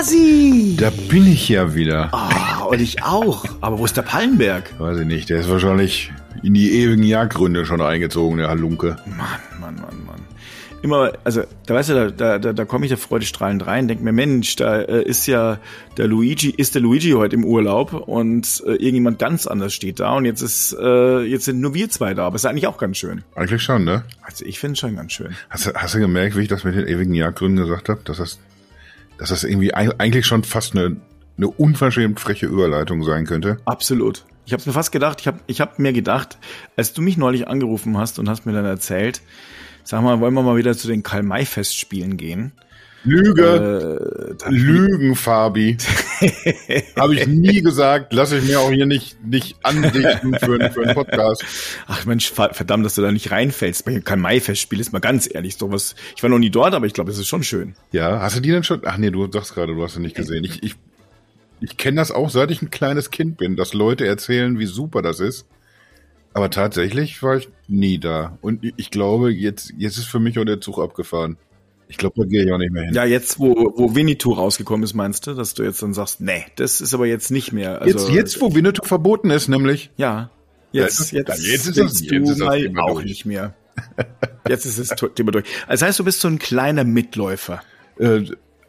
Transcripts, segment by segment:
Kasi! Da bin ich ja wieder. Ah, und ich auch. Aber wo ist der Pallenberg? Weiß ich nicht, der ist wahrscheinlich in die ewigen Jagdgründe schon eingezogen, der Halunke. Mann, Mann, Mann, Mann. Immer, also, da weißt du, da, da, da, komme ich da freudestrahlend rein, denk mir, Mensch, da äh, ist ja der Luigi, ist der Luigi heute im Urlaub und äh, irgendjemand ganz anders steht da und jetzt ist, äh, jetzt sind nur wir zwei da, aber ist eigentlich auch ganz schön. Eigentlich schon, ne? Also ich finde es schon ganz schön. Hast, du- hast du gemerkt, wie ich das mit den ewigen Jagdgründen gesagt habe? Dass das, dass das irgendwie eig- eigentlich schon fast eine, eine unverschämt freche Überleitung sein könnte? Absolut. Ich habe mir fast gedacht, ich habe ich hab mir gedacht, als du mich neulich angerufen hast und hast mir dann erzählt, sag mal, wollen wir mal wieder zu den Karl-May-Festspielen gehen? Lüge! Äh, Lügen, Fabi. Habe ich nie gesagt. Lasse ich mir auch hier nicht, nicht andichten für, einen- für einen Podcast. Ach Mensch, ver- verdammt, dass du da nicht reinfällst. Bei Karl-May-Festspiel ist mal ganz ehrlich sowas. Ich war noch nie dort, aber ich glaube, es ist schon schön. Ja, hast du die denn schon? Ach nee, du sagst gerade, du hast sie nicht gesehen. Ich, ich, ich kenne das auch, seit ich ein kleines Kind bin, dass Leute erzählen, wie super das ist. Aber tatsächlich war ich nie da. Und ich- ich glaube, jetzt, jetzt ist für mich auch der Zug abgefahren. Ich glaube, da gehe ich auch nicht mehr hin. Ja, jetzt, wo, wo Winnetou rausgekommen ist, meinst du, dass du jetzt dann sagst, nee, das ist aber jetzt nicht mehr. Also, jetzt, jetzt, wo Winnetou verboten ist, nämlich. Ja, jetzt, Ja, jetzt, jetzt ist jetzt du ist mal auch durch. nicht mehr. Jetzt ist das Thema durch. Also das heißt, du bist so ein kleiner Mitläufer. Äh,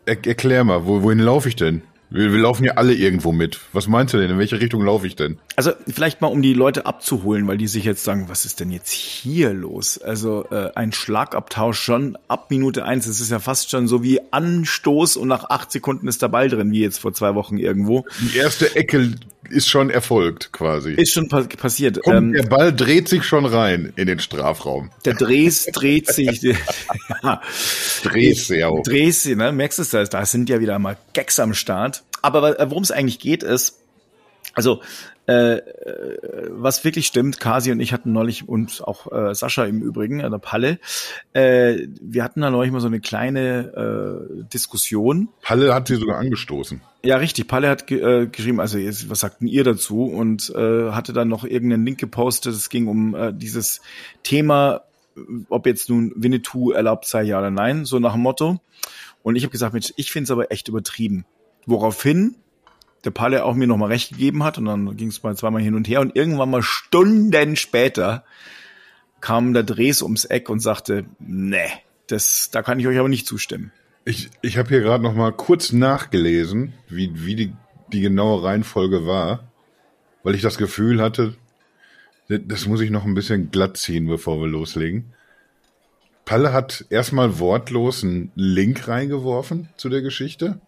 er, erklär mal, wo, wohin laufe ich denn? Wir, wir laufen ja alle irgendwo mit. Was meinst du denn? In welche Richtung laufe ich denn? Also vielleicht mal, um die Leute abzuholen, weil die sich jetzt sagen, was ist denn jetzt hier los? Also äh, ein Schlagabtausch schon ab Minute eins. Es ist ja fast schon so wie Anstoß und nach acht Sekunden ist der Ball drin, wie jetzt vor zwei Wochen irgendwo. Die erste Ecke ist schon erfolgt, quasi. Ist schon pa passiert. Kommt, Ähm, der Ball dreht sich schon rein in den Strafraum. der Dres dreht sich. ja, Drehst du ja du, ne? Merkst du es, da, sind ja wieder mal Gags am Start. Aber worum es eigentlich geht, ist, also äh, äh, was wirklich stimmt, Kasi und ich hatten neulich und auch äh, Sascha im Übrigen, äh, der Palle, äh, wir hatten da neulich mal so eine kleine äh, Diskussion. Halle hat sie sogar angestoßen. Ja, richtig. Palle hat ge äh, geschrieben, also jetzt, was sagten ihr dazu? Und äh, hatte dann noch irgendeinen Link gepostet. Es ging um äh, dieses Thema, ob jetzt nun Winnetou erlaubt sei, ja oder nein, so nach dem Motto. Und ich habe gesagt, Mensch, ich finde es aber echt übertrieben. Woraufhin der Palle auch mir nochmal recht gegeben hat und dann ging es mal zweimal hin und her und irgendwann mal Stunden später kam der Dres ums Eck und sagte, nee, das, da kann ich euch aber nicht zustimmen. Ich, ich habe hier gerade noch mal kurz nachgelesen, wie, wie die, die genaue Reihenfolge war, weil ich das Gefühl hatte, das- das muss ich noch ein bisschen glatt ziehen, bevor wir loslegen. Palle hat erstmal wortlos einen Link reingeworfen zu der Geschichte.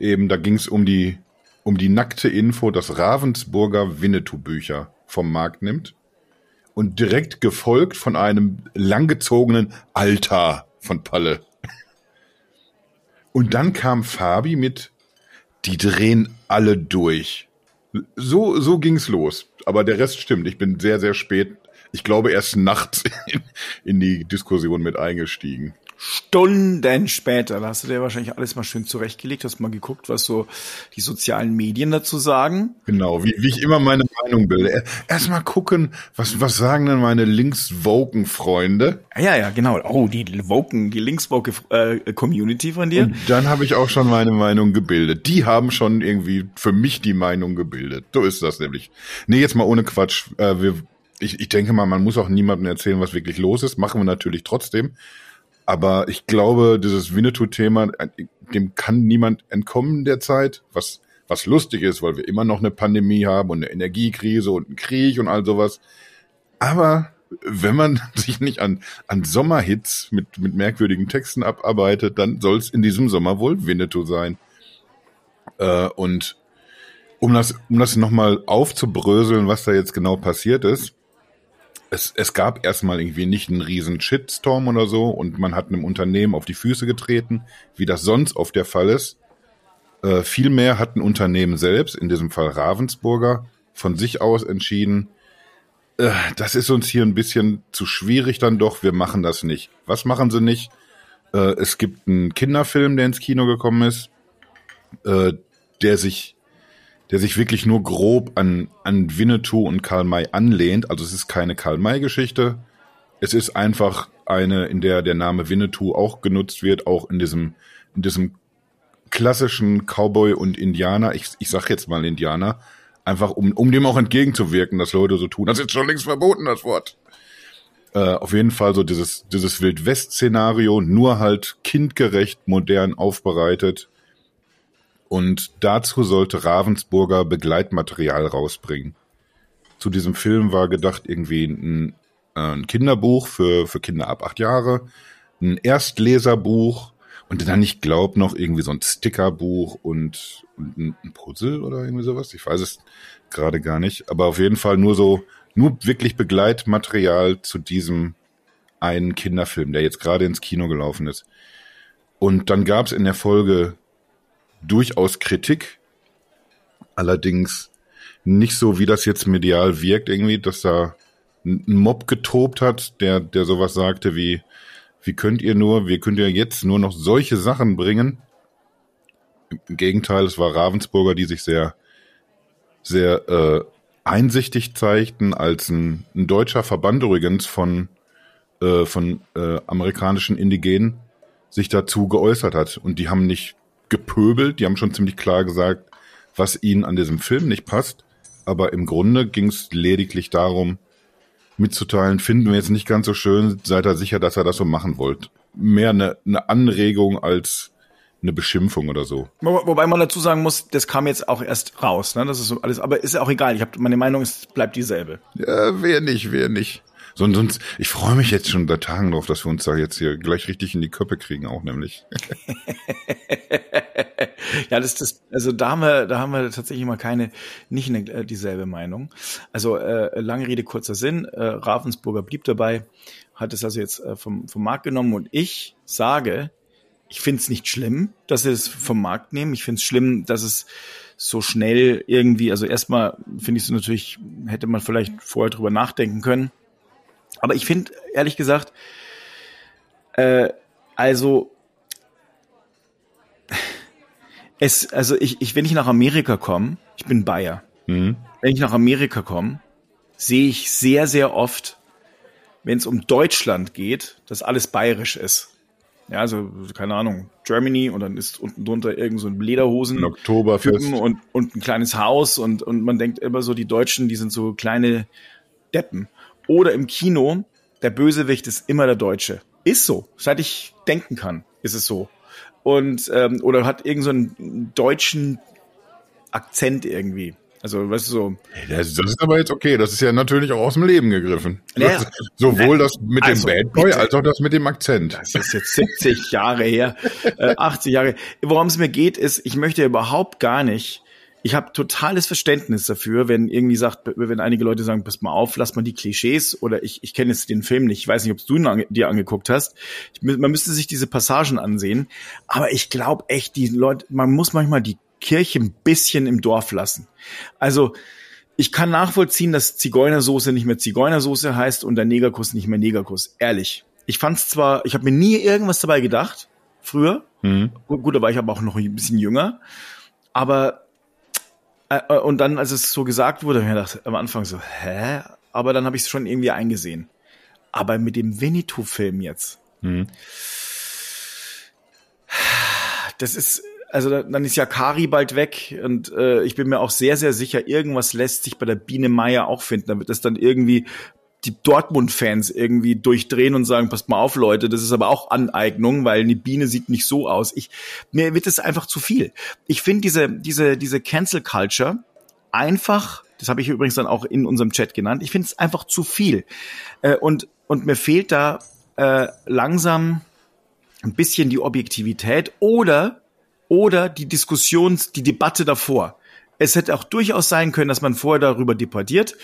Eben, da ging es um die, um die nackte Info, dass Ravensburger Winnetou-Bücher vom Markt nimmt. Und direkt gefolgt von einem langgezogenen Alter von Palle. Und dann kam Fabi mit, die drehen alle durch. So, so ging's los. Aber der Rest stimmt. Ich bin sehr, sehr spät, ich glaube erst nachts in, in die Diskussion mit eingestiegen. Stunden später, da hast du dir wahrscheinlich alles mal schön zurechtgelegt, hast mal geguckt, was so die sozialen Medien dazu sagen. Genau, wie, wie ich immer meine Meinung bilde. Erstmal gucken, was, was sagen denn meine links-woken-Freunde? Ja, ja, genau. Oh, die Woken, die linkswoke äh, Community von dir. Und dann habe ich auch schon meine Meinung gebildet. Die haben schon irgendwie für mich die Meinung gebildet. So ist das nämlich. Nee, jetzt mal ohne Quatsch. Äh, wir, ich, ich denke mal, man muss auch niemandem erzählen, was wirklich los ist. Machen wir natürlich trotzdem. Aber ich glaube, dieses Winnetou-Thema, äh, dem kann niemand entkommen derzeit, was, was lustig ist, weil wir immer noch eine Pandemie haben und eine Energiekrise und einen Krieg und all sowas. Aber wenn man sich nicht an, an Sommerhits mit, mit merkwürdigen Texten abarbeitet, dann soll es in diesem Sommer wohl Winnetou sein. Äh, und um das, um das nochmal aufzubröseln, was da jetzt genau passiert ist, es, es gab erstmal irgendwie nicht einen riesen Shitstorm oder so und man hat einem Unternehmen auf die Füße getreten, wie das sonst oft der Fall ist. Äh, vielmehr hat ein Unternehmen selbst, in diesem Fall Ravensburger, von sich aus entschieden, äh, das ist uns hier ein bisschen zu schwierig dann doch, wir machen das nicht. Was machen sie nicht? Äh, es gibt einen Kinderfilm, der ins Kino gekommen ist, äh, der sich der sich wirklich nur grob an, an Winnetou und Karl May anlehnt. Also es ist keine Karl May-Geschichte. Es ist einfach eine, in der der Name Winnetou auch genutzt wird, auch in diesem, in diesem klassischen Cowboy und Indianer, ich, ich sag jetzt mal Indianer, einfach um, um dem auch entgegenzuwirken, dass Leute so tun. Das ist schon längst verboten, das Wort. Äh, auf jeden Fall so dieses, dieses Wildwest-Szenario, nur halt kindgerecht, modern aufbereitet. Und dazu sollte Ravensburger Begleitmaterial rausbringen. Zu diesem Film war gedacht irgendwie ein, äh, ein Kinderbuch für, für Kinder ab acht Jahre, ein Erstleserbuch und dann, ich glaube, noch irgendwie so ein Stickerbuch und, und ein Puzzle oder irgendwie sowas. Ich weiß es gerade gar nicht. Aber auf jeden Fall nur so, nur wirklich Begleitmaterial zu diesem einen Kinderfilm, der jetzt gerade ins Kino gelaufen ist. Und dann gab es in der Folge durchaus Kritik. Allerdings nicht so, wie das jetzt medial wirkt, irgendwie, dass da ein Mob getobt hat, der, der sowas sagte wie, wie könnt ihr nur, wir könnt ja jetzt nur noch solche Sachen bringen. Im Gegenteil, es war Ravensburger, die sich sehr, sehr äh, einsichtig zeigten, als ein, ein deutscher Verband übrigens von, äh, von äh, amerikanischen Indigenen sich dazu geäußert hat. Und die haben nicht gepöbelt, die haben schon ziemlich klar gesagt, was ihnen an diesem Film nicht passt. Aber im Grunde ging es lediglich darum, mitzuteilen, finden wir jetzt nicht ganz so schön, seid ihr sicher, dass ihr das so machen wollt. Mehr eine, eine Anregung als eine Beschimpfung oder so. Wo, wobei man dazu sagen muss, das kam jetzt auch erst raus, ne? Das ist so alles, aber ist ja auch egal. Ich habe meine Meinung ist bleibt dieselbe. Ja, wer nicht, wer nicht. Sonst, ich freue mich jetzt schon seit Tagen drauf, dass wir uns da jetzt hier gleich richtig in die Köpfe kriegen, auch nämlich. ja, das, das, also da haben wir, da haben wir tatsächlich mal keine, nicht eine, äh, dieselbe Meinung. Also äh, lange Rede kurzer Sinn. Äh, Ravensburger blieb dabei, hat es also jetzt äh, vom, vom Markt genommen und ich sage, ich finde es nicht schlimm, dass sie es vom Markt nehmen. Ich finde es schlimm, dass es so schnell irgendwie, also erstmal finde ich es natürlich, hätte man vielleicht vorher drüber nachdenken können. Aber ich finde, ehrlich gesagt, äh, also es, also ich, ich, wenn ich nach Amerika komme, ich bin Bayer. Mhm. Wenn ich nach Amerika komme, sehe ich sehr, sehr oft, wenn es um Deutschland geht, dass alles bayerisch ist. Ja, also, keine Ahnung, Germany und dann ist unten drunter irgend so ein Lederhosen. Ein Oktoberfest. Und, und ein kleines Haus und, und man denkt immer so, die Deutschen, die sind so kleine Deppen. Oder im Kino, der Bösewicht ist immer der Deutsche. Ist so. Seit ich denken kann, ist es so. Und, ähm, oder hat irgendeinen so deutschen Akzent irgendwie. Also, weißt du, so. Das, das, ist aber jetzt okay. Das ist ja natürlich auch aus dem Leben gegriffen. Ja, Sowohl das mit also, dem Bad Boy bitte. als auch das mit dem Akzent. Das ist jetzt 70 Jahre her, äh, 80 Jahre. Worum es mir geht, ist, ich möchte überhaupt gar nicht ich habe totales Verständnis dafür, wenn irgendwie sagt, wenn einige Leute sagen, pass mal auf, lass mal die Klischees oder ich, ich kenne jetzt den Film nicht, ich weiß nicht, ob du ihn an, dir angeguckt hast. Ich, man müsste sich diese Passagen ansehen, aber ich glaube echt, die Leute, man muss manchmal die Kirche ein bisschen im Dorf lassen. Also ich kann nachvollziehen, dass Zigeunersoße nicht mehr Zigeunersoße heißt und der Negerkuss nicht mehr Negerkuss. Ehrlich. Ich fand's zwar, ich habe mir nie irgendwas dabei gedacht, früher. Mhm. Gut, da war ich aber auch noch ein bisschen jünger. Aber äh, äh, und dann, als es so gesagt wurde, habe ich gedacht, am Anfang so, hä? Aber dann habe ich es schon irgendwie eingesehen. Aber mit dem Winnetou-Film jetzt, mhm. das ist, also dann ist ja Kari bald weg und äh, ich bin mir auch sehr, sehr sicher, irgendwas lässt sich bei der Biene Meier auch finden. Da wird das dann irgendwie die Dortmund-Fans irgendwie durchdrehen und sagen, passt mal auf, Leute, das ist aber auch Aneignung, weil eine Biene sieht nicht so aus. Ich, mir wird es einfach zu viel. Ich finde diese, diese, diese Cancel Culture einfach, das habe ich übrigens dann auch in unserem Chat genannt, ich finde es einfach zu viel. Äh, und, und mir fehlt da äh, langsam ein bisschen die Objektivität oder, oder die Diskussions, die Debatte davor. Es hätte auch durchaus sein können, dass man vorher darüber debattiert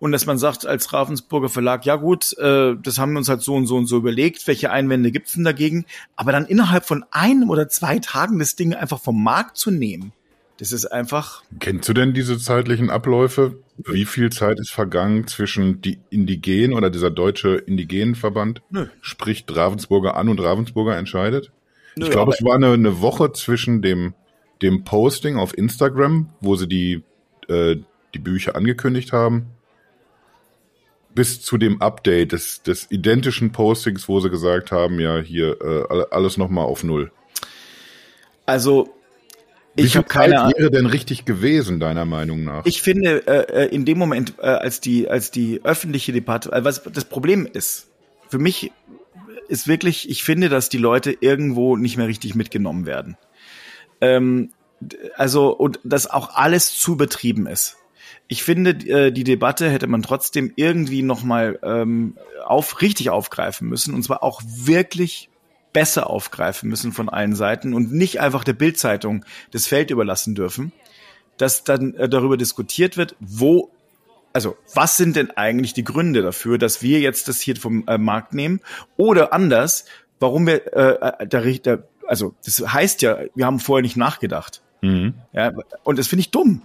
und dass man sagt als Ravensburger Verlag, ja gut, äh, das haben wir uns halt so und so und so überlegt, welche Einwände gibt's denn dagegen? Aber dann innerhalb von einem oder zwei Tagen das Ding einfach vom Markt zu nehmen, das ist einfach. Kennst du denn diese zeitlichen Abläufe? Wie viel Zeit ist vergangen zwischen die Indigenen oder dieser deutsche Indigenenverband Nö. spricht Ravensburger an und Ravensburger entscheidet? Nö, ich glaube, es war eine, eine Woche zwischen dem dem Posting auf Instagram, wo sie die, äh, die Bücher angekündigt haben, bis zu dem Update des, des identischen Postings, wo sie gesagt haben, ja, hier äh, alles nochmal auf Null. Also ich habe keine Ahnung. wäre denn richtig gewesen deiner Meinung nach? Ich finde äh, äh, in dem Moment, äh, als die als die öffentliche Debatte, äh, was das Problem ist, für mich ist wirklich, ich finde, dass die Leute irgendwo nicht mehr richtig mitgenommen werden. Ähm, also und dass auch alles zu betrieben ist. Ich finde, äh, die Debatte hätte man trotzdem irgendwie nochmal ähm, auf, richtig aufgreifen müssen und zwar auch wirklich besser aufgreifen müssen von allen Seiten und nicht einfach der Bildzeitung das Feld überlassen dürfen, dass dann äh, darüber diskutiert wird, wo also was sind denn eigentlich die Gründe dafür, dass wir jetzt das hier vom äh, Markt nehmen oder anders, warum wir äh, äh der also das heißt ja, wir haben vorher nicht nachgedacht. Mhm. Ja, und das finde ich dumm.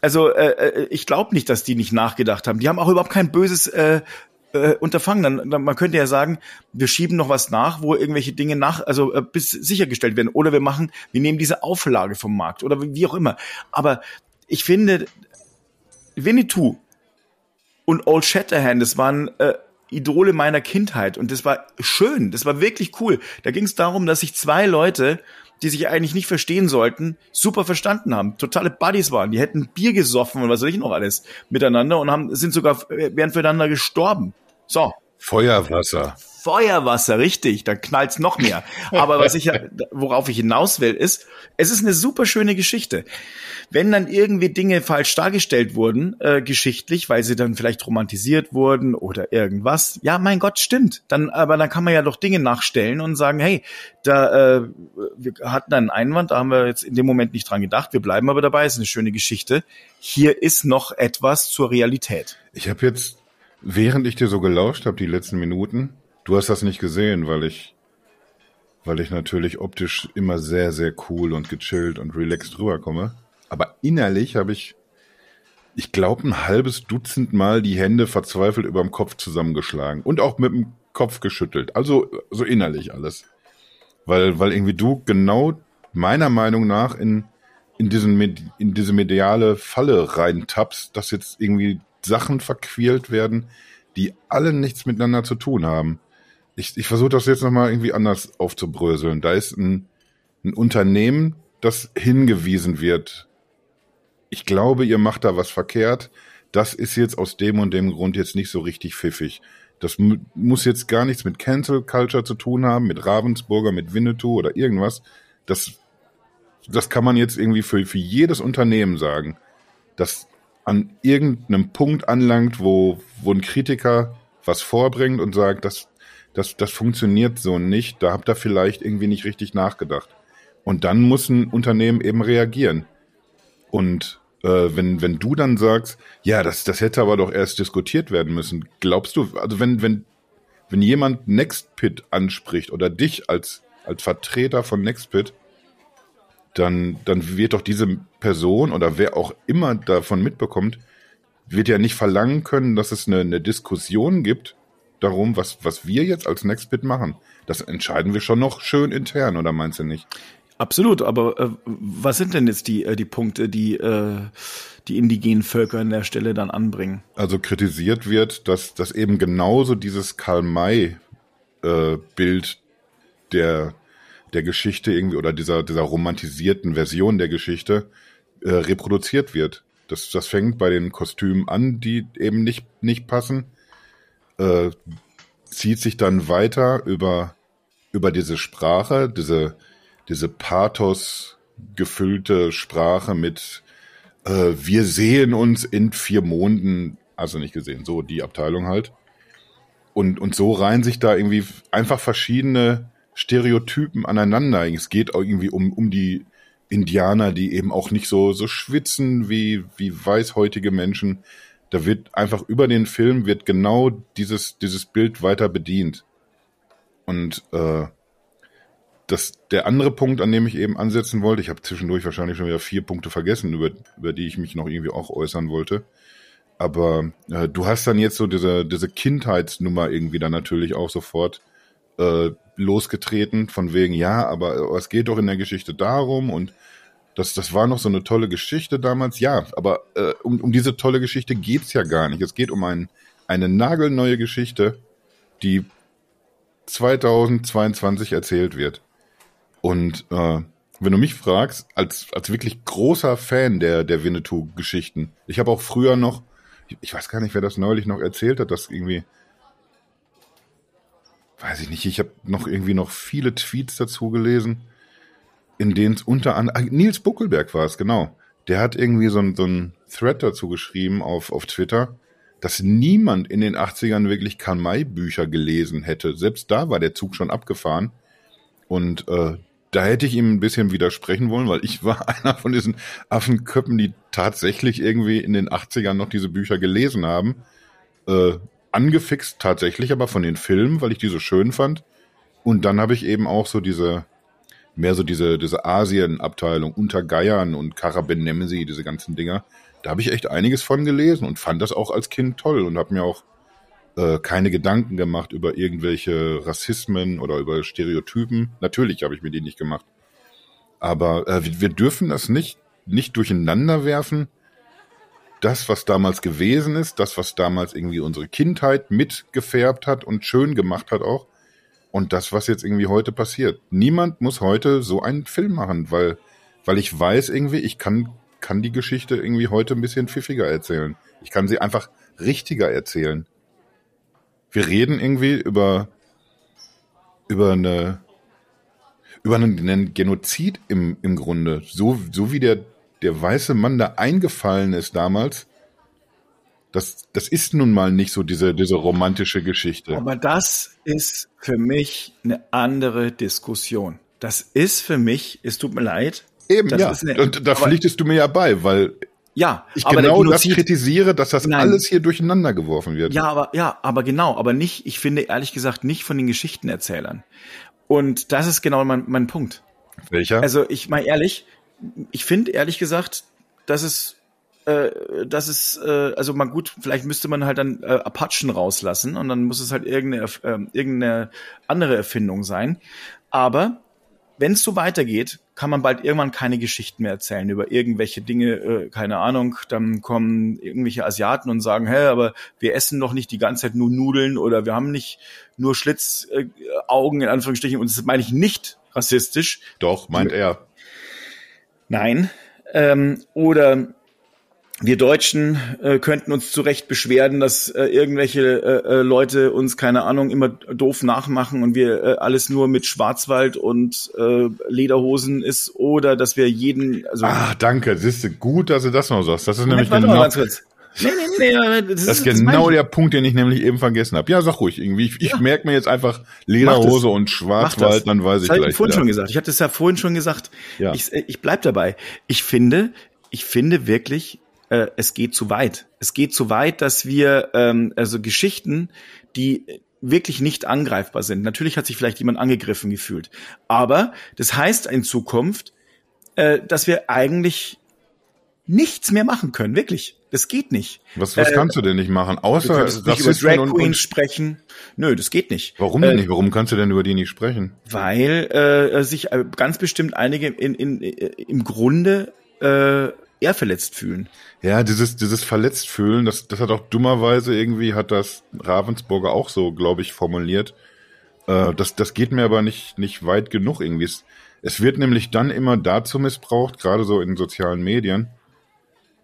Also äh, äh ich glaube nicht, dass die nicht nachgedacht haben. Die haben auch überhaupt kein böses äh, äh, Unterfangen. Dann, dann, man könnte ja sagen, wir schieben noch was nach, wo irgendwelche Dinge nach, also äh, bis sichergestellt werden. Oder wir machen, wir nehmen diese Auflage vom Markt oder wie auch immer. Aber ich finde, Winnetou und Old Shatterhand, das waren äh, Idole meiner Kindheit und das war schön, das war wirklich cool. Da ging es darum, dass sich zwei Leute, die sich eigentlich nicht verstehen sollten, super verstanden haben, totale Buddies waren, die hätten Bier gesoffen und was weiß ich noch alles miteinander und haben sind sogar wären füreinander gestorben. So. Feuerwasser. Feuerwasser, richtig, dann knallt's noch mehr. Aber was ich, worauf ich hinaus will, ist, es ist eine super schöne Geschichte. Wenn dann irgendwie Dinge falsch dargestellt wurden, äh, geschichtlich, weil sie dann vielleicht romantisiert wurden oder irgendwas, ja, mein Gott, stimmt. Dann, aber dann kann man ja doch Dinge nachstellen und sagen, hey, da, äh, wir hatten einen Einwand, da haben wir jetzt in dem Moment nicht dran gedacht, wir bleiben aber dabei, ist eine schöne Geschichte. Hier ist noch etwas zur Realität. Ich habe jetzt, während ich dir so gelauscht habe, die letzten Minuten, Du hast das nicht gesehen, weil ich, weil ich natürlich optisch immer sehr, sehr cool und gechillt und relaxed rüberkomme. Aber innerlich habe ich, ich glaube, ein halbes Dutzend Mal die Hände verzweifelt über dem Kopf zusammengeschlagen und auch mit dem Kopf geschüttelt. Also, so innerlich alles. Weil, weil irgendwie du genau meiner Meinung nach in, in diesen, in diese mediale Falle reintappst, dass jetzt irgendwie Sachen verquält werden, die alle nichts miteinander zu tun haben ich, ich versuche das jetzt nochmal irgendwie anders aufzubröseln. Da ist ein, ein Unternehmen, das hingewiesen wird. Ich glaube, ihr macht da was verkehrt. Das ist jetzt aus dem und dem Grund jetzt nicht so richtig pfiffig. Das muss jetzt gar nichts mit Cancel Culture zu tun haben, mit Ravensburger, mit Winnetou oder irgendwas. Das, das kann man jetzt irgendwie für, für jedes Unternehmen sagen, das an irgendeinem Punkt anlangt, wo, wo ein Kritiker was vorbringt und sagt, das, das, das funktioniert so nicht, da habt ihr vielleicht irgendwie nicht richtig nachgedacht. Und dann muss ein Unternehmen eben reagieren. Und äh, wenn, wenn du dann sagst, ja, das, das hätte aber doch erst diskutiert werden müssen, glaubst du, also wenn, wenn, wenn jemand NextPit anspricht oder dich als, als Vertreter von NextPit, dann, dann wird doch diese Person oder wer auch immer davon mitbekommt, wird ja nicht verlangen können, dass es eine, eine Diskussion gibt darum, was, was wir jetzt als Nextbit machen. Das entscheiden wir schon noch schön intern, oder meinst du nicht? Absolut, aber äh, was sind denn jetzt die, äh, die Punkte, die äh, die indigenen Völker an der Stelle dann anbringen? Also kritisiert wird, dass, dass eben genauso dieses Karl-May-Bild äh, der, der Geschichte irgendwie oder dieser, dieser romantisierten Version der Geschichte äh, reproduziert wird. Das, das fängt bei den Kostümen an, die eben nicht, nicht passen äh, zieht sich dann weiter über, über diese Sprache, diese, diese Pathos gefüllte Sprache mit äh, wir sehen uns in vier Monden, also nicht gesehen, so die Abteilung halt. Und, und so reihen sich da irgendwie einfach verschiedene Stereotypen aneinander. Es geht auch irgendwie um, um die Indianer, die eben auch nicht so, so schwitzen wie, wie weißhäutige Menschen, da wird einfach über den Film wird genau dieses, dieses Bild weiter bedient. Und äh, das, der andere Punkt, an dem ich eben ansetzen wollte, ich habe zwischendurch wahrscheinlich schon wieder vier Punkte vergessen, über, über die ich mich noch irgendwie auch äußern wollte. Aber äh, du hast dann jetzt so diese, diese Kindheitsnummer irgendwie dann natürlich auch sofort äh, losgetreten, von wegen, ja, aber es geht doch in der Geschichte darum und das, das war noch so eine tolle Geschichte damals. Ja, aber äh, um, um diese tolle Geschichte geht's ja gar nicht. Es geht um ein, eine nagelneue Geschichte, die 2022 erzählt wird. Und äh, wenn du mich fragst, als, als wirklich großer Fan der, der Winnetou-Geschichten. Ich habe auch früher noch, ich weiß gar nicht, wer das neulich noch erzählt hat, dass irgendwie, weiß ich nicht, ich habe noch irgendwie noch viele Tweets dazu gelesen, in denen es unter anderem, Nils Buckelberg war es, genau. Der hat irgendwie so ein, so ein Thread dazu geschrieben auf, auf Twitter, dass niemand in den 80ern wirklich Karl-May-Bücher gelesen hätte. Selbst da war der Zug schon abgefahren. Und äh, da hätte ich ihm ein bisschen widersprechen wollen, weil ich war einer von diesen Affenköppen, die tatsächlich irgendwie in den 80ern noch diese Bücher gelesen haben. Äh, angefixt tatsächlich, aber von den Filmen, weil ich die so schön fand. Und dann habe ich eben auch so diese, mehr so diese, diese Asien-Abteilung unter Geiern und Karabenemsi, diese ganzen Dinger. Da habe ich echt einiges von gelesen und fand das auch als Kind toll und habe mir auch äh, keine Gedanken gemacht über irgendwelche Rassismen oder über Stereotypen. Natürlich habe ich mir die nicht gemacht. Aber äh, wir, wir dürfen das nicht, nicht durcheinander werfen. Das, was damals gewesen ist, das, was damals irgendwie unsere Kindheit mitgefärbt hat und schön gemacht hat auch. Und das, was jetzt irgendwie heute passiert. Niemand muss heute so einen Film machen, weil, weil ich weiß irgendwie, ich kann, kann die Geschichte irgendwie heute ein bisschen pfiffiger erzählen. Ich kann sie einfach richtiger erzählen wir reden irgendwie über, über eine, über einen, Genozid im, im Grunde. So, so wie der, der weiße Mann da eingefallen ist damals. Das, das ist nun mal nicht so diese, diese romantische Geschichte. Aber das ist für mich eine andere Diskussion. Das ist für mich, es tut mir leid. Eben, ja. Eine, Und da pflichtest du mir ja bei, weil ja, ich genau das kritisiere, dass das nein. alles hier durcheinander geworfen wird. Ja, aber ja, aber genau, aber nicht, ich finde ehrlich gesagt nicht von den Geschichtenerzählern. Und das ist genau mein, mein Punkt. Welcher? Also ich mal ehrlich, ich finde ehrlich gesagt, dass es äh, das ist, äh, also mal gut, vielleicht müsste man halt dann äh, Apachen rauslassen und dann muss es halt irgendeine, äh, irgendeine andere Erfindung sein. Aber wenn es so weitergeht, kann man bald irgendwann keine Geschichten mehr erzählen über irgendwelche Dinge, äh, keine Ahnung, dann kommen irgendwelche Asiaten und sagen, hä, aber wir essen doch nicht die ganze Zeit nur Nudeln oder wir haben nicht nur Schlitzaugen äh, in Anführungsstrichen und das meine ich nicht rassistisch. Doch, meint er. Nein. Ähm, oder wir Deutschen äh, könnten uns zu Recht beschweren, dass äh, irgendwelche äh, äh, Leute uns, keine Ahnung, immer doof nachmachen und wir äh, alles nur mit Schwarzwald und äh, Lederhosen ist oder dass wir jeden. Also ah, danke. Das ist gut, dass du das noch sagst. Das ist nämlich genau. Nee, nee, nee, das, das ist genau das der Punkt, den ich nämlich eben vergessen habe. Ja, sag ruhig irgendwie. Ich, ich ja. merke mir jetzt einfach Lederhose und Schwarzwald, dann weiß ich das gleich. Ich vorhin wieder. schon gesagt. Ich hatte es ja vorhin schon gesagt. Ja. Ich, ich bleib dabei. Ich finde, ich finde wirklich, äh, es geht zu weit. Es geht zu weit, dass wir ähm, also Geschichten, die wirklich nicht angreifbar sind. Natürlich hat sich vielleicht jemand angegriffen gefühlt, aber das heißt in Zukunft, äh, dass wir eigentlich nichts mehr machen können, wirklich. Das geht nicht. Was, was äh, kannst du denn nicht machen? Außer du nicht über Drag Queens und, sprechen. Nö, das geht nicht. Warum denn äh, nicht? Warum kannst du denn über die nicht sprechen? Weil äh, sich äh, ganz bestimmt einige in, in, in, im Grunde äh, eher verletzt fühlen. Ja, dieses, dieses verletzt fühlen, das, das hat auch dummerweise irgendwie, hat das Ravensburger auch so, glaube ich, formuliert. Äh, das, das geht mir aber nicht, nicht weit genug irgendwie. Es, es wird nämlich dann immer dazu missbraucht, gerade so in sozialen Medien,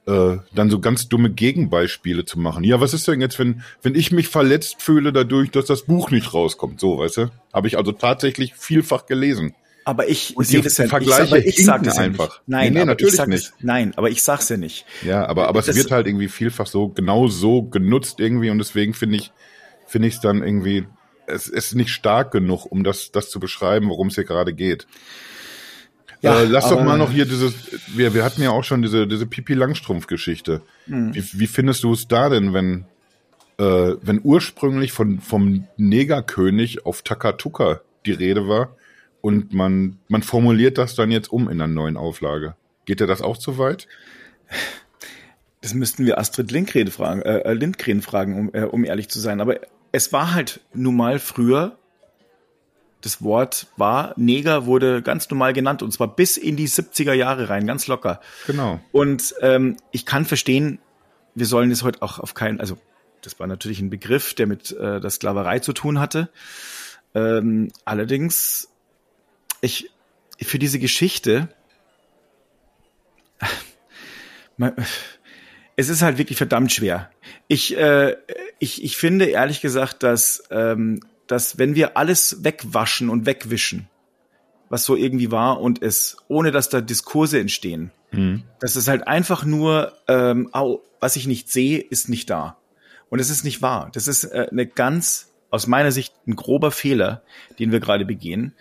äh, dann so ganz dumme Gegenbeispiele zu machen. Ja, was ist denn jetzt, wenn, wenn ich mich verletzt fühle dadurch, dass das Buch nicht rauskommt? So, weißt du? Habe ich also tatsächlich vielfach gelesen. Aber ich sehe das ja Vergleiche ich, ich sag das einfach. Ja Nein, nee, nee natürlich nicht. Nein, aber ich sag's ja nicht. Ja, aber aber das, es wird halt irgendwie vielfach so genau so genutzt irgendwie und deswegen finde ich finde ich es dann irgendwie es ist nicht stark genug, um das das zu beschreiben, worum es hier gerade geht. Ja, äh, lass doch mal noch hier dieses wir wir hatten ja auch schon diese diese Pipi Langstrumpf Geschichte. Hm. Wie, wie findest du es da denn, wenn äh, wenn ursprünglich von vom Negerkönig auf Takatuka die Rede war? Und man, man formuliert das dann jetzt um in einer neuen Auflage. Geht dir das auch zu weit? Das müssten wir Astrid Lindgren fragen, äh, Lindgren fragen, um, äh, um ehrlich zu sein. Aber es war halt nun mal früher, das Wort war, Neger wurde ganz normal genannt und zwar bis in die 70er Jahre rein, ganz locker. Genau. Und ähm, ich kann verstehen, wir sollen es heute auch auf keinen, also das war natürlich ein Begriff, der mit äh, der Sklaverei zu tun hatte. Ähm, allerdings ich, für diese Geschichte, es ist halt wirklich verdammt schwer. Ich, äh, ich, ich finde ehrlich gesagt, dass, ähm, dass wenn wir alles wegwaschen und wegwischen, was so irgendwie war und es, ohne dass da Diskurse entstehen, mhm. dass es halt einfach nur, ähm, au, was ich nicht sehe, ist nicht da. Und es ist nicht wahr. Das ist äh, eine ganz, aus meiner Sicht, ein grober Fehler, den wir gerade begehen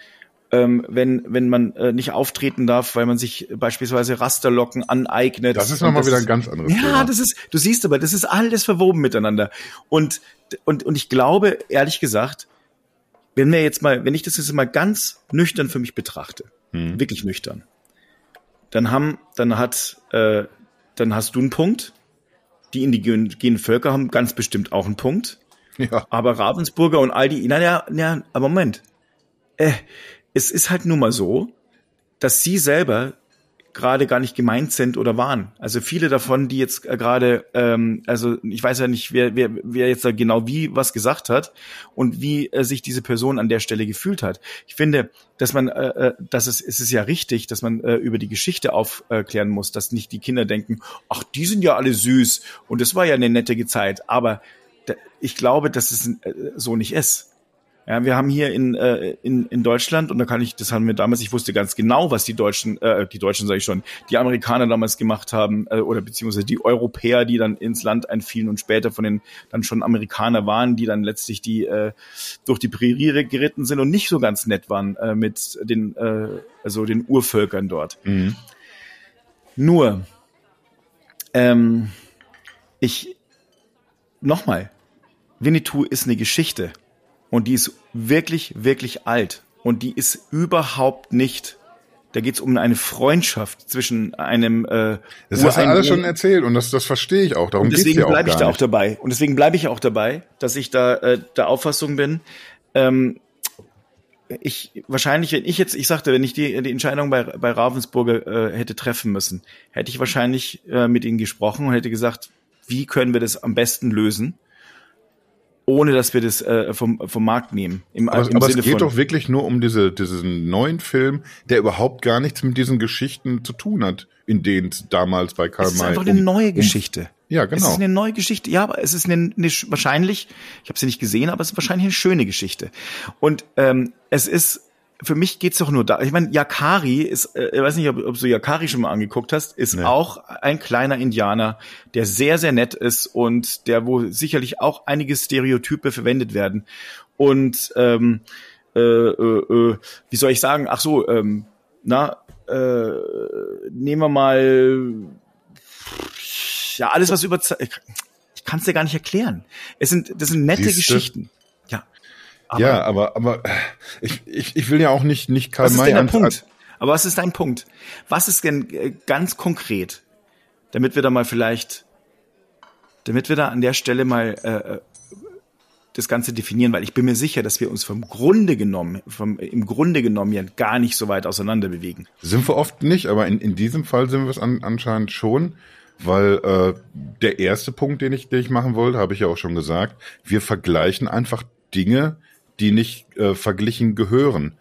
ähm, wenn, wenn man äh, nicht auftreten darf, weil man sich beispielsweise Rasterlocken aneignet. Das ist nochmal wieder ein ganz anderes ja, Thema. Ja, das ist, du siehst aber, das ist alles verwoben miteinander. Und, und, und ich glaube, ehrlich gesagt, wenn wir jetzt mal, wenn ich das jetzt mal ganz nüchtern für mich betrachte, hm. wirklich nüchtern, dann haben, dann hat, äh, dann hast du einen Punkt. Die indigenen Völker haben ganz bestimmt auch einen Punkt. Ja. Aber Ravensburger und all die, naja, ja, aber Moment. Äh, es ist halt nun mal so, dass sie selber gerade gar nicht gemeint sind oder waren. Also viele davon, die jetzt äh, gerade, ähm, also ich weiß ja nicht, wer, wer, wer jetzt da genau wie was gesagt hat und wie äh, sich diese Person an der Stelle gefühlt hat. Ich finde, dass man, äh, äh dass es, es ist ja richtig, dass man äh, über die Geschichte aufklären muss, dass nicht die Kinder denken, ach, die sind ja alle süß und es war ja eine nette Zeit. Aber ich glaube, dass es äh, so nicht ist. Ja, wir haben hier in, äh, in, in Deutschland, und da kann ich, das haben wir damals, ich wusste ganz genau, was die Deutschen, äh, die Deutschen sage ich schon, die Amerikaner damals gemacht haben, äh, oder beziehungsweise die Europäer, die dann ins Land einfielen und später von den dann schon Amerikaner waren, die dann letztlich die äh, durch die Prärie geritten sind und nicht so ganz nett waren äh, mit den, äh, also den Urvölkern dort. Mhm. Nur, ähm, ich, nochmal, Winnetou ist eine Geschichte. Und die ist wirklich, wirklich alt. Und die ist überhaupt nicht da geht es um eine Freundschaft zwischen einem äh, Das hast du alles schon erzählt und das, das verstehe ich auch. Darum und deswegen bleibe ich da auch dabei. Und deswegen bleibe ich auch dabei, dass ich da äh, der Auffassung bin. Ähm, ich wahrscheinlich, wenn ich jetzt, ich sagte, wenn ich die, die Entscheidung bei, bei Ravensburger äh, hätte treffen müssen, hätte ich wahrscheinlich äh, mit ihnen gesprochen und hätte gesagt, wie können wir das am besten lösen? Ohne dass wir das äh, vom, vom Markt nehmen. Im, aber, im aber es geht doch wirklich nur um diese, diesen neuen Film, der überhaupt gar nichts mit diesen Geschichten zu tun hat, in denen es damals bei Karl May. Es ist einfach eine neue Geschichte. Um, ja, genau. Es ist eine neue Geschichte. Ja, aber es ist eine, eine wahrscheinlich, ich habe sie nicht gesehen, aber es ist wahrscheinlich eine schöne Geschichte. Und ähm, es ist für mich geht's doch nur da. Ich meine, Yakari ist, äh, ich weiß nicht, ob, ob du Yakari schon mal angeguckt hast, ist nee. auch ein kleiner Indianer, der sehr, sehr nett ist und der, wo sicherlich auch einige Stereotype verwendet werden. Und ähm, äh, äh, äh, wie soll ich sagen, ach so, ähm, na, äh, nehmen wir mal ja alles, was über ich kann es dir gar nicht erklären. Es sind, das sind nette Siehste? Geschichten. Aber ja, aber, aber ich, ich, ich will ja auch nicht, nicht Karl May. Was ist denn Punkt? Aber was ist dein Punkt? Was ist denn äh, ganz konkret, damit wir da mal vielleicht, damit wir da an der Stelle mal äh, äh, das Ganze definieren, weil ich bin mir sicher, dass wir uns vom Grunde genommen, vom, im Grunde genommen ja gar nicht so weit auseinander bewegen. Sind wir oft nicht, aber in, in diesem Fall sind wir es an, anscheinend schon, weil äh, der erste Punkt, den ich, den ich machen wollte, habe ich ja auch schon gesagt, wir vergleichen einfach Dinge, die nicht äh, verglichen gehören.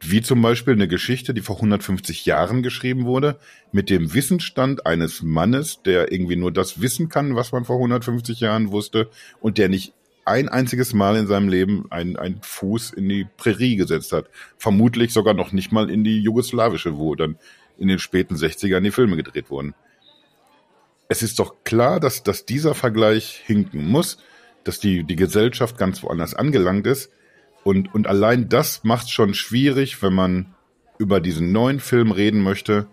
Wie zum Beispiel eine Geschichte, die vor 150 Jahren geschrieben wurde, mit dem Wissensstand eines Mannes, der irgendwie nur das wissen kann, was man vor 150 Jahren wusste und der nicht ein einziges Mal in seinem Leben einen, einen Fuß in die Prärie gesetzt hat. Vermutlich sogar noch nicht mal in die jugoslawische, wo dann in den späten 60ern die Filme gedreht wurden. Es ist doch klar, dass, dass dieser Vergleich hinken muss dass die, die Gesellschaft ganz woanders angelangt ist. Und, und allein das macht es schon schwierig, wenn man über diesen neuen Film reden möchte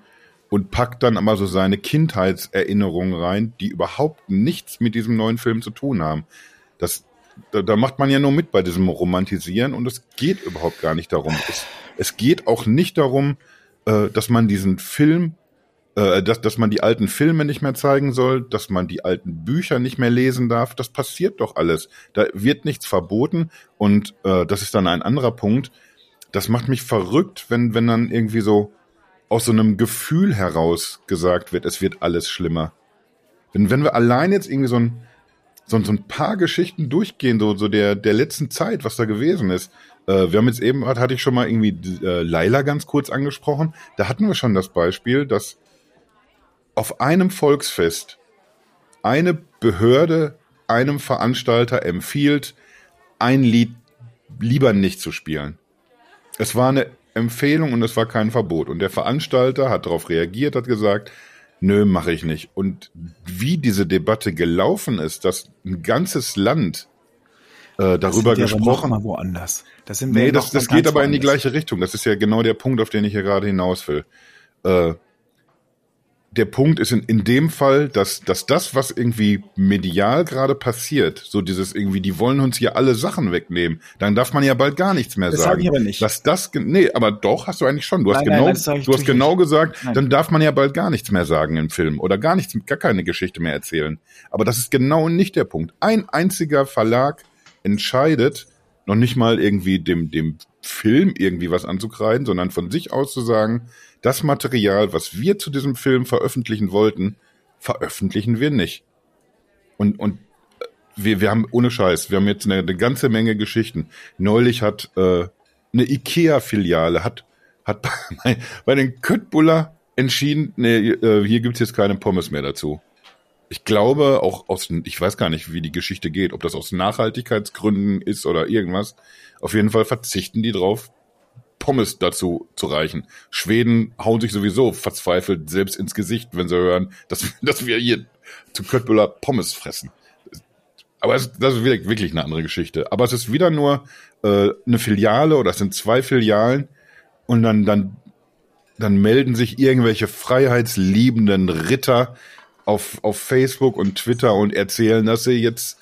und packt dann aber so seine Kindheitserinnerungen rein, die überhaupt nichts mit diesem neuen Film zu tun haben. Das, da, da macht man ja nur mit bei diesem Romantisieren und es geht überhaupt gar nicht darum. Es, es geht auch nicht darum, äh, dass man diesen Film äh, dass, dass man die alten Filme nicht mehr zeigen soll, dass man die alten Bücher nicht mehr lesen darf. Das passiert doch alles. Da wird nichts verboten und äh, das ist dann ein anderer Punkt. Das macht mich verrückt, wenn, wenn dann irgendwie so aus so einem Gefühl heraus gesagt wird, es wird alles schlimmer. Wenn, wenn wir allein jetzt irgendwie so ein, so, so ein paar Geschichten durchgehen, so, so der, der letzten Zeit, was da gewesen ist, Äh, wir haben jetzt eben, hatte ich schon mal irgendwie äh, Laila ganz kurz angesprochen. Da hatten wir schon das Beispiel, dass auf einem Volksfest eine Behörde einem Veranstalter empfiehlt, ein Lied lieber nicht zu spielen. Es war eine Empfehlung und es war kein Verbot. Und der Veranstalter hat darauf reagiert, hat gesagt, nö, mache ich nicht. Und wie diese Debatte gelaufen ist, dass ein ganzes Land äh, darüber gesprochen. Aber woanders. Das sind wir nee, das, das geht aber in die gleiche Richtung. Das ist ja genau der Punkt, auf den ich hier gerade hinaus will. Äh, der Punkt ist in, in dem Fall, dass, dass das, was irgendwie medial gerade passiert, so dieses irgendwie, die wollen uns hier alle Sachen wegnehmen, dann darf man ja bald gar nichts mehr das sagen. Das sage ich aber nicht. Dass das, nee, aber doch, hast du eigentlich schon. Du hast nein, genau, nein, du hast genau nicht. gesagt, dann darf man ja bald gar nichts mehr sagen im Film oder gar nichts, gar keine Geschichte mehr erzählen. Aber das ist genau nicht der Punkt. Ein einziger Verlag entscheidet, noch nicht mal irgendwie dem, dem Film irgendwie was anzukreiden, sondern von sich aus zu sagen, das Material, was wir zu diesem Film veröffentlichen wollten, veröffentlichen wir nicht. Und, und äh, wir, wir haben, ohne Scheiß, wir haben jetzt eine, eine ganze Menge Geschichten. Neulich hat äh, eine IKEA-Filiale, hat, hat bei, bei den Köttbuller entschieden, nee, äh, hier gibt's jetzt keine Pommes mehr dazu. Ich glaube, auch aus, ich weiß gar nicht, wie die Geschichte geht, ob das aus Nachhaltigkeitsgründen ist oder irgendwas. Auf jeden Fall verzichten die drauf, Pommes dazu zu reichen. Schweden hauen sich sowieso verzweifelt selbst ins Gesicht, wenn sie hören, dass, dass wir hier zu Köttbüller Pommes fressen. Aber es, das ist wirklich eine andere Geschichte. Aber es ist wieder nur äh, eine Filiale oder es sind zwei Filialen und dann, dann, dann melden sich irgendwelche freiheitsliebenden Ritter auf, auf Facebook und Twitter und erzählen, dass sie jetzt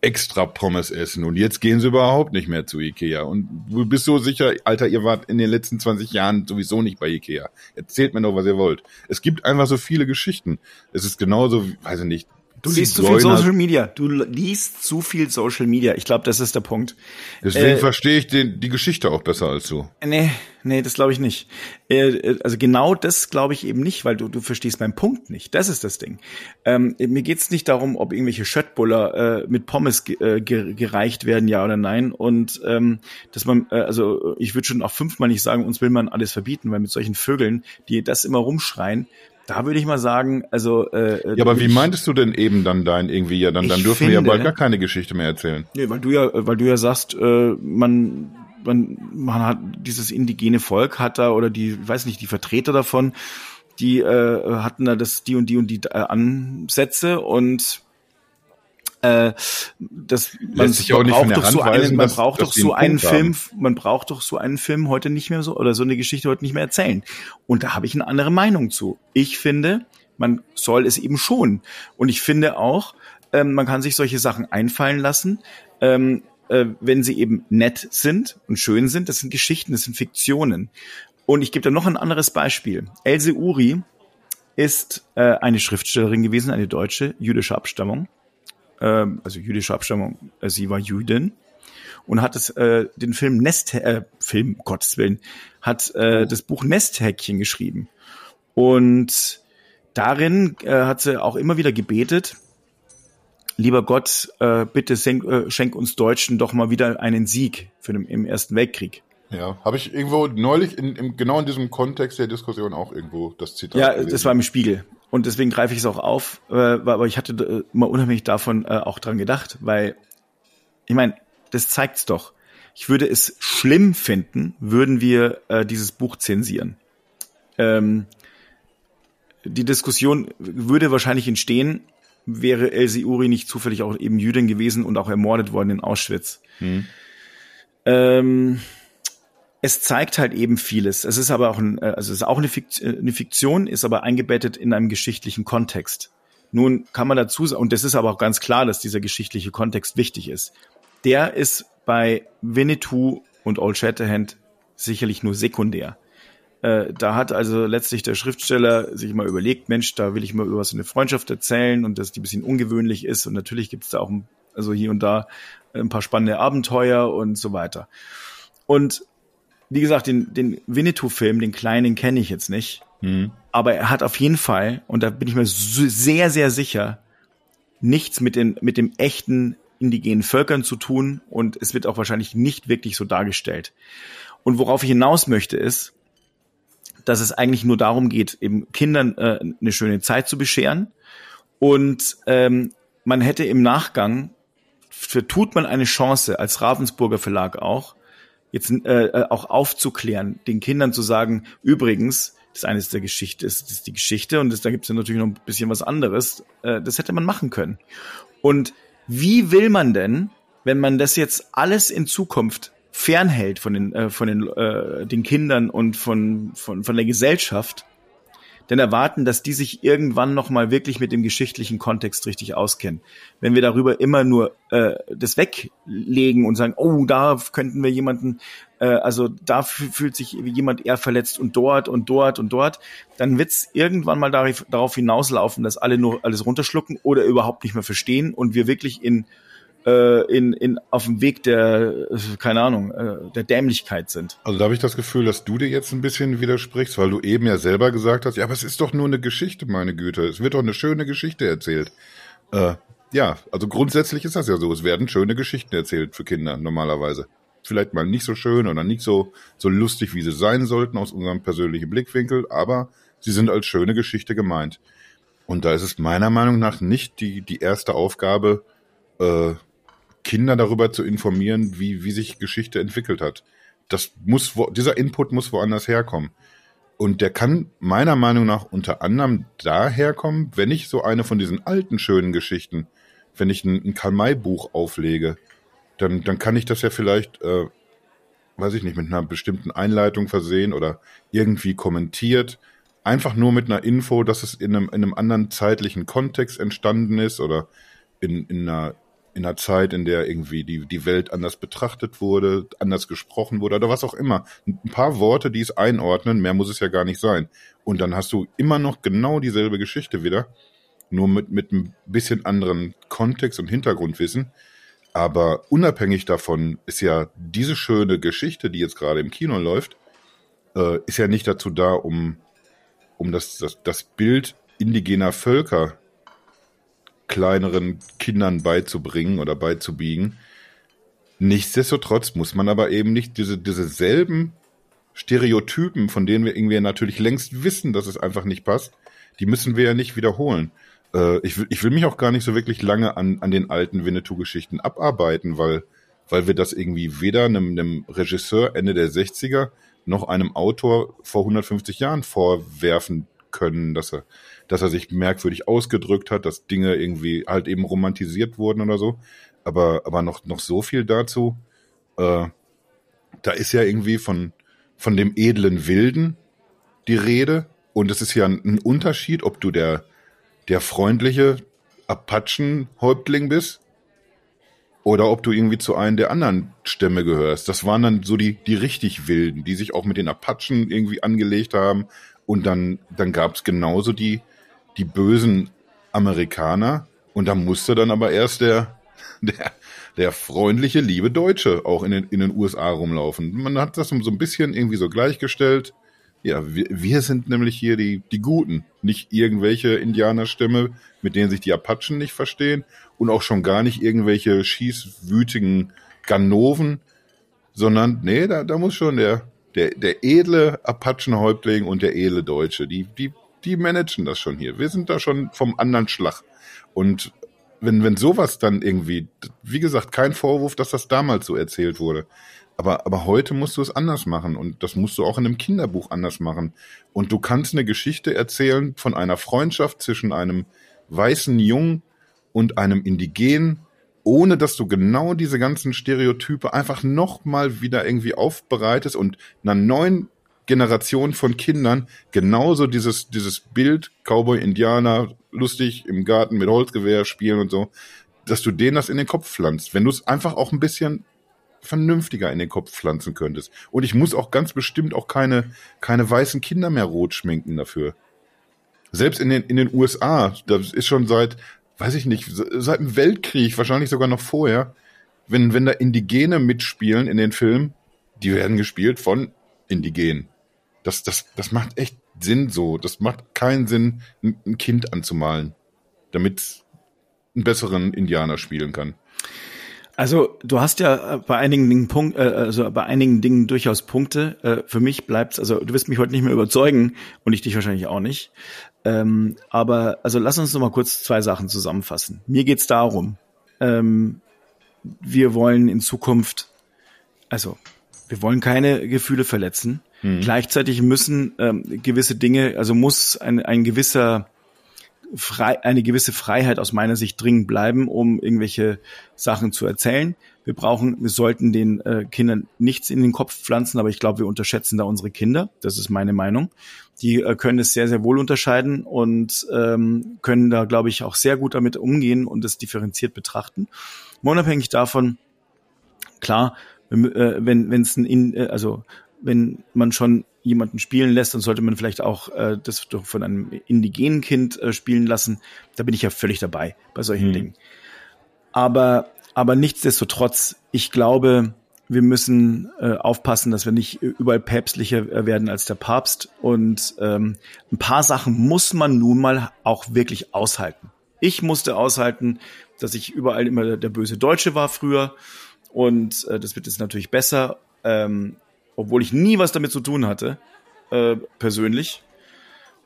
extra Pommes essen und jetzt gehen sie überhaupt nicht mehr zu Ikea. Und du bist so sicher, Alter, ihr wart in den letzten 20 Jahren sowieso nicht bei Ikea. Erzählt mir doch, was ihr wollt. Es gibt einfach so viele Geschichten. Es ist genauso, weiß ich nicht, Du liest zu viel Social Media. Du liest zu viel Social Media. Ich glaube, das ist der Punkt. Deswegen äh, verstehe ich den, die Geschichte auch besser als du. Nee, nee, das glaube ich nicht. Äh, also genau das glaube ich eben nicht, weil du, du verstehst meinen Punkt nicht. Das ist das Ding. Ähm, mir geht's nicht darum, ob irgendwelche Schöttbuller äh, mit Pommes ge äh, gereicht werden, ja oder nein. Und ähm, dass man, äh, also ich würde schon auch fünfmal nicht sagen, uns will man alles verbieten, weil mit solchen Vögeln, die das immer rumschreien, da würde ich mal sagen, also. Äh, ja, aber wie meintest du denn eben dann dein irgendwie? Ja, dann, dann dürfen finde, wir ja bald gar keine Geschichte mehr erzählen. Nee, weil du ja, weil du ja sagst, äh, man, man, man hat dieses indigene Volk hat da oder die, ich weiß nicht, die Vertreter davon, die äh, hatten da das, die und die und die äh, Ansätze und äh, das man, sich auch braucht doch so einen, man dass, braucht doch so einen Film, haben. man braucht doch so einen Film heute nicht mehr so oder so eine Geschichte heute nicht mehr erzählen. Und da habe ich eine andere Meinung zu. Ich finde, man soll es eben schon. Und ich finde auch, ähm, man kann sich solche Sachen einfallen lassen. Ähm, äh, wenn sie eben nett sind und schön sind, das sind Geschichten, das sind Fiktionen. Und ich gebe da noch ein anderes Beispiel. Else Uri ist äh, eine Schriftstellerin gewesen, eine deutsche jüdische Abstammung ähm, also jüdische Abstammung, äh, sie war Jüdin und hat es, äh, den Film Nest, äh, Film, Gottes Willen, hat äh, das Buch Nesthäkchen geschrieben. Und darin äh, hat sie auch immer wieder gebetet, lieber Gott, äh, bitte senk, äh, schenk uns Deutschen doch mal wieder einen Sieg für den, im Ersten Weltkrieg. Ja, habe ich irgendwo neulich in, in, genau in diesem Kontext der Diskussion auch irgendwo das Zitat. Ja, gelesen. das war im Spiegel. Und deswegen greife ich es auch auf, äh, aber ich hatte äh, mal unheimlich davon äh, auch dran gedacht, weil ich meine, das zeigt's doch. Ich würde es schlimm finden, würden wir äh, dieses Buch zensieren. Ähm, die Diskussion würde wahrscheinlich entstehen, wäre Elsie Uri nicht zufällig auch eben Jüdin gewesen und auch ermordet worden in Auschwitz. Hm. Ähm, es zeigt halt eben vieles. Es ist aber auch ein, äh, also es ist auch eine Fiktion, eine Fiktion, ist aber eingebettet in einem geschichtlichen Kontext. Nun kann man dazu sagen, und das ist aber auch ganz klar, dass dieser geschichtliche Kontext wichtig ist. Der ist bei Winnetou und Old Shatterhand sicherlich nur sekundär. Äh, da hat also letztlich der Schriftsteller sich mal überlegt, Mensch, da will ich mal über was eine Freundschaft erzählen und dass die ein bisschen ungewöhnlich ist und natürlich gibt es da auch also hier und da ein paar spannende Abenteuer und so weiter. Und wie gesagt, den, den Winnetou-Film, den kleinen, kenne ich jetzt nicht. Mhm. Aber er hat auf jeden Fall, und da bin ich mir sehr, sehr sicher, nichts mit, den, mit dem echten indigenen Völkern zu tun und es wird auch wahrscheinlich nicht wirklich so dargestellt. Und worauf ich hinaus möchte ist, dass es eigentlich nur darum geht, eben Kindern äh, eine schöne Zeit zu bescheren. Und ähm, man hätte im Nachgang, vertut man eine Chance, als Ravensburger Verlag auch, jetzt äh, äh, auch aufzuklären, den Kindern zu sagen, übrigens, das eine ist der Geschichte, ist, ist die Geschichte und das, da gibt es ja natürlich noch ein bisschen was anderes. Äh, das hätte man machen können. Und wie will man denn, wenn man das jetzt alles in Zukunft fernhält von den, äh, von den, äh, den Kindern und von, von, von der Gesellschaft, denn erwarten, dass die sich irgendwann noch mal wirklich mit dem geschichtlichen Kontext richtig auskennen. Wenn wir darüber immer nur äh, das weglegen und sagen, oh, da könnten wir jemanden, äh, also da fühlt sich jemand eher verletzt und dort und dort und dort, dann wird's irgendwann mal darauf, darauf hinauslaufen, dass alle nur alles runterschlucken oder überhaupt nicht mehr verstehen und wir wirklich in äh, in, in, auf dem Weg der, keine Ahnung, äh, der Dämlichkeit sind. Also da habe ich das Gefühl, dass du dir jetzt ein bisschen widersprichst, weil du eben ja selber gesagt hast, ja, aber es ist doch nur eine Geschichte, meine Güte. Es wird doch eine schöne Geschichte erzählt. Äh, ja, also grundsätzlich ist das ja so. Es werden schöne Geschichten erzählt für Kinder normalerweise. Vielleicht mal nicht so schön oder nicht so, so lustig, wie sie sein sollten aus unserem persönlichen Blickwinkel, aber sie sind als schöne Geschichte gemeint. Und da ist es meiner Meinung nach nicht die, die erste Aufgabe, äh, Kinder darüber zu informieren, wie, wie sich Geschichte entwickelt hat. Das muss, dieser Input muss woanders herkommen. Und der kann meiner Meinung nach unter anderem daherkommen, wenn ich so eine von diesen alten schönen Geschichten, wenn ich ein, ein Karl-May-Buch auflege, dann, dann kann ich das ja vielleicht, äh, weiß ich nicht, mit einer bestimmten Einleitung versehen oder irgendwie kommentiert. Einfach nur mit einer Info, dass es in einem, in einem anderen zeitlichen Kontext entstanden ist oder in, in einer in einer Zeit, in der irgendwie die, die Welt anders betrachtet wurde, anders gesprochen wurde oder was auch immer. Ein paar Worte, die es einordnen, mehr muss es ja gar nicht sein. Und dann hast du immer noch genau dieselbe Geschichte wieder, nur mit, mit ein bisschen anderen Kontext und Hintergrundwissen. Aber unabhängig davon ist ja diese schöne Geschichte, die jetzt gerade im Kino läuft, äh, ist ja nicht dazu da, um, um das, das, das Bild indigener Völker kleineren Kindern beizubringen oder beizubiegen. Nichtsdestotrotz muss man aber eben nicht diese, diese selben Stereotypen, von denen wir irgendwie natürlich längst wissen, dass es einfach nicht passt, die müssen wir ja nicht wiederholen. Äh, ich, will, ich will mich auch gar nicht so wirklich lange an, an den alten Winnetou-Geschichten abarbeiten, weil, weil wir das irgendwie weder einem, einem Regisseur Ende der 60er noch einem Autor vor 150 Jahren vorwerfen können, dass er, dass er sich merkwürdig ausgedrückt hat, dass Dinge irgendwie halt eben romantisiert wurden oder so. Aber, aber noch, noch so viel dazu. Äh, da ist ja irgendwie von, von dem edlen Wilden die Rede. Und es ist ja ein, ein Unterschied, ob du der, der freundliche Apachen-Häuptling bist oder ob du irgendwie zu einem der anderen Stämme gehörst. Das waren dann so die, die richtig Wilden, die sich auch mit den Apachen irgendwie angelegt haben. Und dann, dann gab es genauso die, die bösen Amerikaner und da musste dann aber erst der, der, der freundliche, liebe Deutsche auch in den, in den USA rumlaufen. Man hat das so ein bisschen irgendwie so gleichgestellt. Ja, wir, wir sind nämlich hier die, die Guten, nicht irgendwelche Indianerstämme, mit denen sich die Apachen nicht verstehen und auch schon gar nicht irgendwelche schießwütigen Ganoven, sondern nee, da, da muss schon der, der, der edle Apachenhäuptling und der edle Deutsche, die, die die managen das schon hier. Wir sind da schon vom anderen Schlag. Und wenn, wenn sowas dann irgendwie, wie gesagt, kein Vorwurf, dass das damals so erzählt wurde. Aber, aber heute musst du es anders machen und das musst du auch in einem Kinderbuch anders machen. Und du kannst eine Geschichte erzählen von einer Freundschaft zwischen einem weißen Jungen und einem Indigenen, ohne dass du genau diese ganzen Stereotype einfach nochmal wieder irgendwie aufbereitest und einer neuen Generation von Kindern genauso dieses, dieses Bild, Cowboy, Indianer, lustig im Garten mit Holzgewehr spielen und so, dass du denen das in den Kopf pflanzt. Wenn du es einfach auch ein bisschen vernünftiger in den Kopf pflanzen könntest. Und ich muss auch ganz bestimmt auch keine, keine weißen Kinder mehr rot schminken dafür. Selbst in den, in den USA, das ist schon seit, weiß ich nicht, seit dem Weltkrieg, wahrscheinlich sogar noch vorher, wenn, wenn da Indigene mitspielen in den Filmen, die werden gespielt von Indigenen das, das, das macht echt Sinn so. Das macht keinen Sinn, ein Kind anzumalen, damit einen besseren Indianer spielen kann. Also du hast ja äh, bei einigen Dingen Punkt, äh, also bei einigen Dingen durchaus Punkte. Äh, für mich bleibt's, also du wirst mich heute nicht mehr überzeugen und ich dich wahrscheinlich auch nicht. Ähm, aber also lass uns noch mal kurz zwei Sachen zusammenfassen. Mir geht's darum, ähm, wir wollen in Zukunft, also wir wollen keine Gefühle verletzen. Mhm. Gleichzeitig müssen ähm, gewisse Dinge, also muss ein, ein gewisser frei, eine gewisse Freiheit aus meiner Sicht dringend bleiben, um irgendwelche Sachen zu erzählen. Wir brauchen, wir sollten den äh, Kindern nichts in den Kopf pflanzen, aber ich glaube, wir unterschätzen da unsere Kinder. Das ist meine Meinung. Die äh, können es sehr, sehr wohl unterscheiden und ähm, können da, glaube ich, auch sehr gut damit umgehen und es differenziert betrachten. Unabhängig davon, klar, äh, wenn wenn es ein, äh, also wenn man schon jemanden spielen lässt, dann sollte man vielleicht auch äh, das von einem indigenen Kind äh, spielen lassen. Da bin ich ja völlig dabei bei solchen mhm. Dingen. Aber, aber nichtsdestotrotz, ich glaube, wir müssen äh, aufpassen, dass wir nicht überall päpstlicher äh, werden als der Papst. Und ähm, ein paar Sachen muss man nun mal auch wirklich aushalten. Ich musste aushalten, dass ich überall immer der böse Deutsche war früher. Und äh, das wird jetzt natürlich besser. Ähm, obwohl ich nie was damit zu tun hatte, äh, persönlich.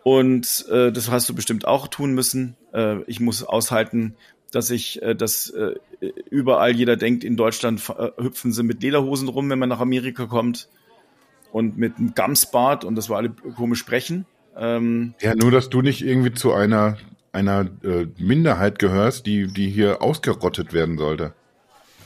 Und äh, das hast du bestimmt auch tun müssen. Äh, ich muss aushalten, dass ich, äh, dass äh, überall jeder denkt, in Deutschland äh, hüpfen sie mit Lederhosen rum, wenn man nach Amerika kommt und mit einem Gamsbart und das war alle komisch sprechen. Ähm, ja, nur dass du nicht irgendwie zu einer einer äh, Minderheit gehörst, die die hier ausgerottet werden sollte.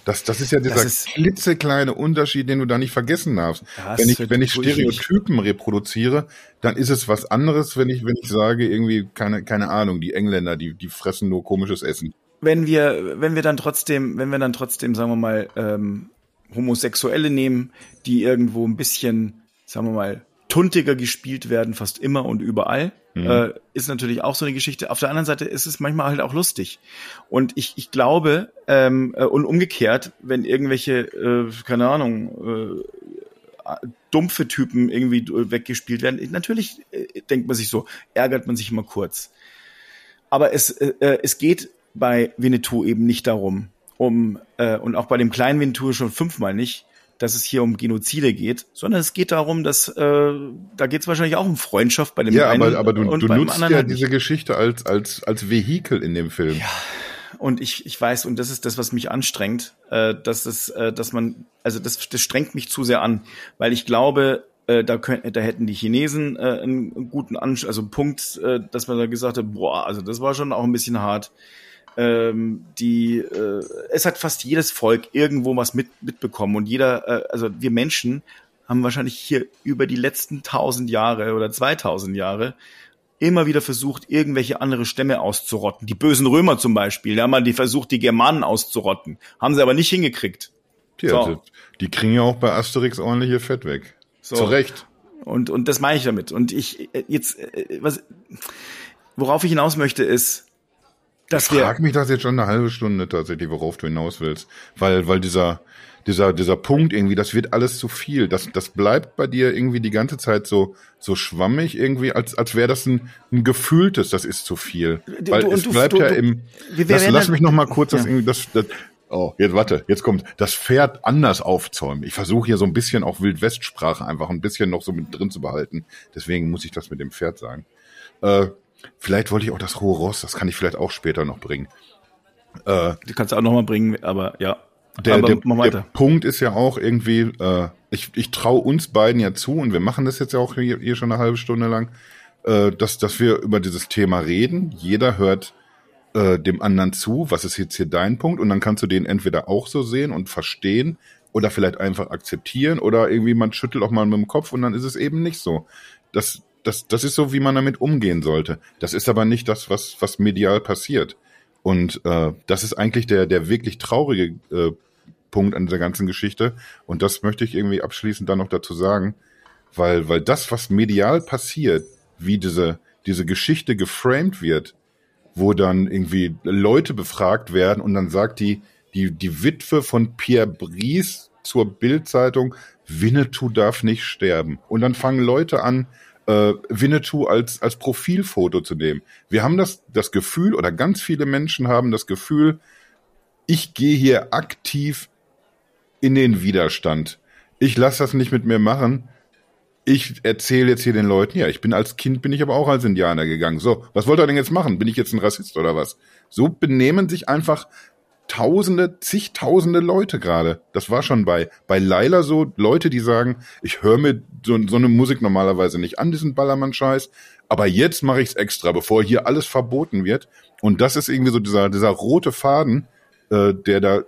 Das, das ist ja dieser ist, klitzekleine Unterschied, den du da nicht vergessen darfst. Wenn ich, wenn ich Stereotypen reproduziere, dann ist es was anderes, wenn ich, wenn ich sage, irgendwie, keine, keine Ahnung, die Engländer, die, die fressen nur komisches Essen. Wenn wir, wenn wir dann trotzdem, wenn wir dann trotzdem, sagen wir mal, ähm, Homosexuelle nehmen, die irgendwo ein bisschen, sagen wir mal, tuntiger gespielt werden, fast immer und überall. Mhm. Äh, ist natürlich auch so eine Geschichte. Auf der anderen Seite ist es manchmal halt auch lustig. Und ich, ich glaube, ähm, äh, und umgekehrt, wenn irgendwelche, äh, keine Ahnung, äh, dumpfe Typen irgendwie weggespielt werden, natürlich äh, denkt man sich so, ärgert man sich immer kurz. Aber es, äh, äh es geht bei Winnetou eben nicht darum, um, äh, und auch bei dem kleinen Winnetou schon fünfmal nicht, dass es hier um Genozide geht, sondern es geht darum, dass äh, da geht es wahrscheinlich auch um Freundschaft bei dem ja, einen aber, aber du, du nutzt ja halt diese Geschichte als als als Vehikel in dem Film. Ja, und ich ich weiß und das ist das, was mich anstrengt, äh, dass es, äh, dass man also das das strengt mich zu sehr an, weil ich glaube äh, da, können, da hätten die Chinesen äh, einen guten Ansch also einen Punkt, äh, dass man da gesagt hat, boah, also das war schon auch ein bisschen hart ähm, die äh, es hat fast jedes Volk irgendwo was mit, mitbekommen und jeder, äh, also wir Menschen haben wahrscheinlich hier über die letzten tausend Jahre oder 2000 Jahre immer wieder versucht, irgendwelche andere Stämme auszurotten. Die bösen Römer zum Beispiel, da haben mal die versucht, die Germanen auszurotten. Haben sie aber nicht hingekriegt. Ja, so. Also, die kriegen ja auch bei Asterix ordentliche Fett weg. So. Zu Recht. Und, und das meine ich damit. Und ich, äh, jetzt, äh, was, worauf ich hinaus möchte, ist, dass ich frage mich das jetzt schon eine halbe Stunde tatsächlich, worauf du hinaus willst. Weil, weil dieser, dieser, dieser Punkt irgendwie, das wird alles zu viel. Das, das bleibt bei dir irgendwie die ganze Zeit so, so schwammig irgendwie, als, als wäre das ein, ein gefühltes, das ist zu viel. Weil du, es du, bleibt du, ja im, das, lass mich noch mal kurz ja. das irgendwie, das, das, Oh, jetzt warte, jetzt kommt das Pferd anders aufzäumen. Ich versuche hier so ein bisschen auch Wildwestsprache einfach ein bisschen noch so mit drin zu behalten. Deswegen muss ich das mit dem Pferd sagen. Äh, Vielleicht wollte ich auch das hohe Ross, das kann ich vielleicht auch später noch bringen. Äh, Die kannst du auch noch mal bringen, aber ja. Der, aber der, der Punkt ist ja auch irgendwie, äh, ich, ich traue uns beiden ja zu und wir machen das jetzt ja auch hier, hier schon eine halbe Stunde lang, äh, dass, dass wir über dieses Thema reden. Jeder hört äh, dem anderen zu, was ist jetzt hier dein Punkt und dann kannst du den entweder auch so sehen und verstehen oder vielleicht einfach akzeptieren oder irgendwie man schüttelt auch mal mit dem Kopf und dann ist es eben nicht so. Das, das, das ist so, wie man damit umgehen sollte. Das ist aber nicht das, was, was medial passiert. Und äh, das ist eigentlich der, der wirklich traurige äh, Punkt an dieser ganzen Geschichte. Und das möchte ich irgendwie abschließend dann noch dazu sagen, weil, weil das, was medial passiert, wie diese, diese Geschichte geframed wird, wo dann irgendwie Leute befragt werden und dann sagt die, die, die Witwe von Pierre Brice zur Bildzeitung, Winnetou darf nicht sterben. Und dann fangen Leute an, äh, Winnetou als, als Profilfoto zu nehmen. Wir haben das, das Gefühl, oder ganz viele Menschen haben das Gefühl, ich gehe hier aktiv in den Widerstand. Ich lasse das nicht mit mir machen. Ich erzähle jetzt hier den Leuten, ja, ich bin als Kind, bin ich aber auch als Indianer gegangen. So, was wollt ihr denn jetzt machen? Bin ich jetzt ein Rassist oder was? So benehmen sich einfach Tausende, zigtausende Leute gerade. Das war schon bei, bei Laila so, Leute, die sagen, ich höre mir so, so eine Musik normalerweise nicht an, diesen Ballermann-Scheiß, aber jetzt mache ich es extra, bevor hier alles verboten wird. Und das ist irgendwie so dieser, dieser rote Faden, äh, der da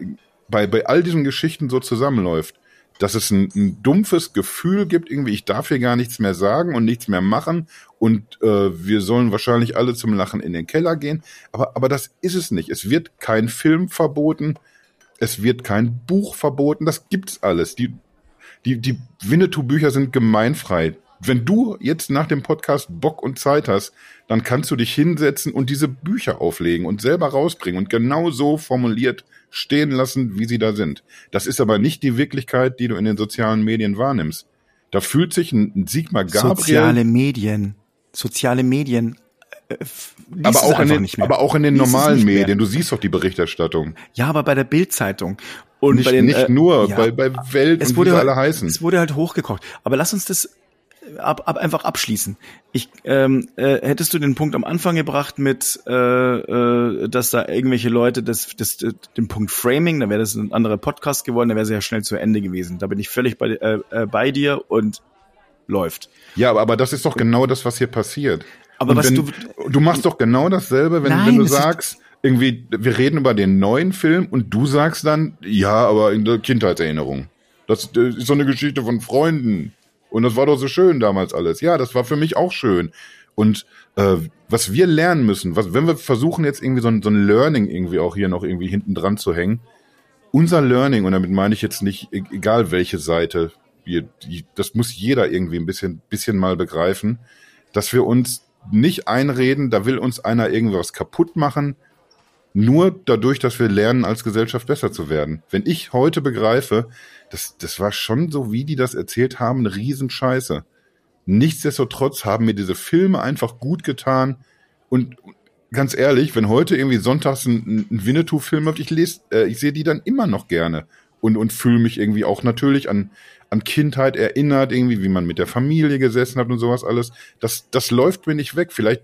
bei, bei all diesen Geschichten so zusammenläuft. Dass es ein, ein dumpfes Gefühl gibt, irgendwie, ich darf hier gar nichts mehr sagen und nichts mehr machen und äh, wir sollen wahrscheinlich alle zum Lachen in den Keller gehen. Aber, aber das ist es nicht. Es wird kein Film verboten, es wird kein Buch verboten, das gibt's alles. Die, die, die Winnetou-Bücher sind gemeinfrei wenn du jetzt nach dem Podcast Bock und Zeit hast, dann kannst du dich hinsetzen und diese Bücher auflegen und selber rausbringen und genau so formuliert stehen lassen, wie sie da sind. Das ist aber nicht die Wirklichkeit, die du in den sozialen Medien wahrnimmst. Da fühlt sich ein Sigmar Gabriel. Soziale Medien. Soziale Medien. Äh, aber auch, in den, aber auch in den normalen Medien. Du siehst doch die Berichterstattung. Ja, aber bei der Bildzeitung. Und nicht, den, nicht äh, nur, ja, bei, bei Welt es und wurde, wie sie alle heißen. Es wurde halt hochgekocht. Aber lass uns das ab, ab, einfach abschließen. Ich ähm, äh, hättest du den Punkt am Anfang gebracht mit, äh, äh, dass da irgendwelche Leute das, das, das den Punkt Framing, da wäre das ein anderer Podcast geworden, da wäre es ja schnell zu Ende gewesen. Da bin ich völlig bei, äh, äh, bei dir und läuft. Ja, aber, aber das ist doch genau das, was hier passiert. Aber was wenn, du du machst doch genau dasselbe, wenn, Nein, wenn du sagst, irgendwie, wir reden über den neuen Film und du sagst dann, ja, aber in der Kindheitserinnerung. Das, das ist so eine Geschichte von Freunden. Und das war doch so schön damals alles. Ja, das war für mich auch schön. Und äh, was wir lernen müssen, was, wenn wir versuchen jetzt irgendwie so ein, so ein Learning irgendwie auch hier noch irgendwie hinten dran zu hängen, unser Learning, und damit meine ich jetzt nicht, e-, egal welche Seite, wir, die, das muss jeder irgendwie ein bisschen, bisschen mal begreifen, dass wir uns nicht einreden, da will uns einer irgendwas kaputt machen, nur dadurch, dass wir lernen, als Gesellschaft besser zu werden. Wenn ich heute begreife, das, das war schon so, wie die das erzählt haben, eine Riesenscheiße. Nichtsdestotrotz haben mir diese Filme einfach gut getan. Und ganz ehrlich, wenn heute irgendwie sonntags ein, ein Winnetou-Film läuft, ich lese, äh, ich sehe die dann immer noch gerne und, und fühle mich irgendwie auch natürlich an, an Kindheit erinnert, irgendwie, wie man mit der Familie gesessen hat und sowas alles. Das, das läuft mir nicht weg. Vielleicht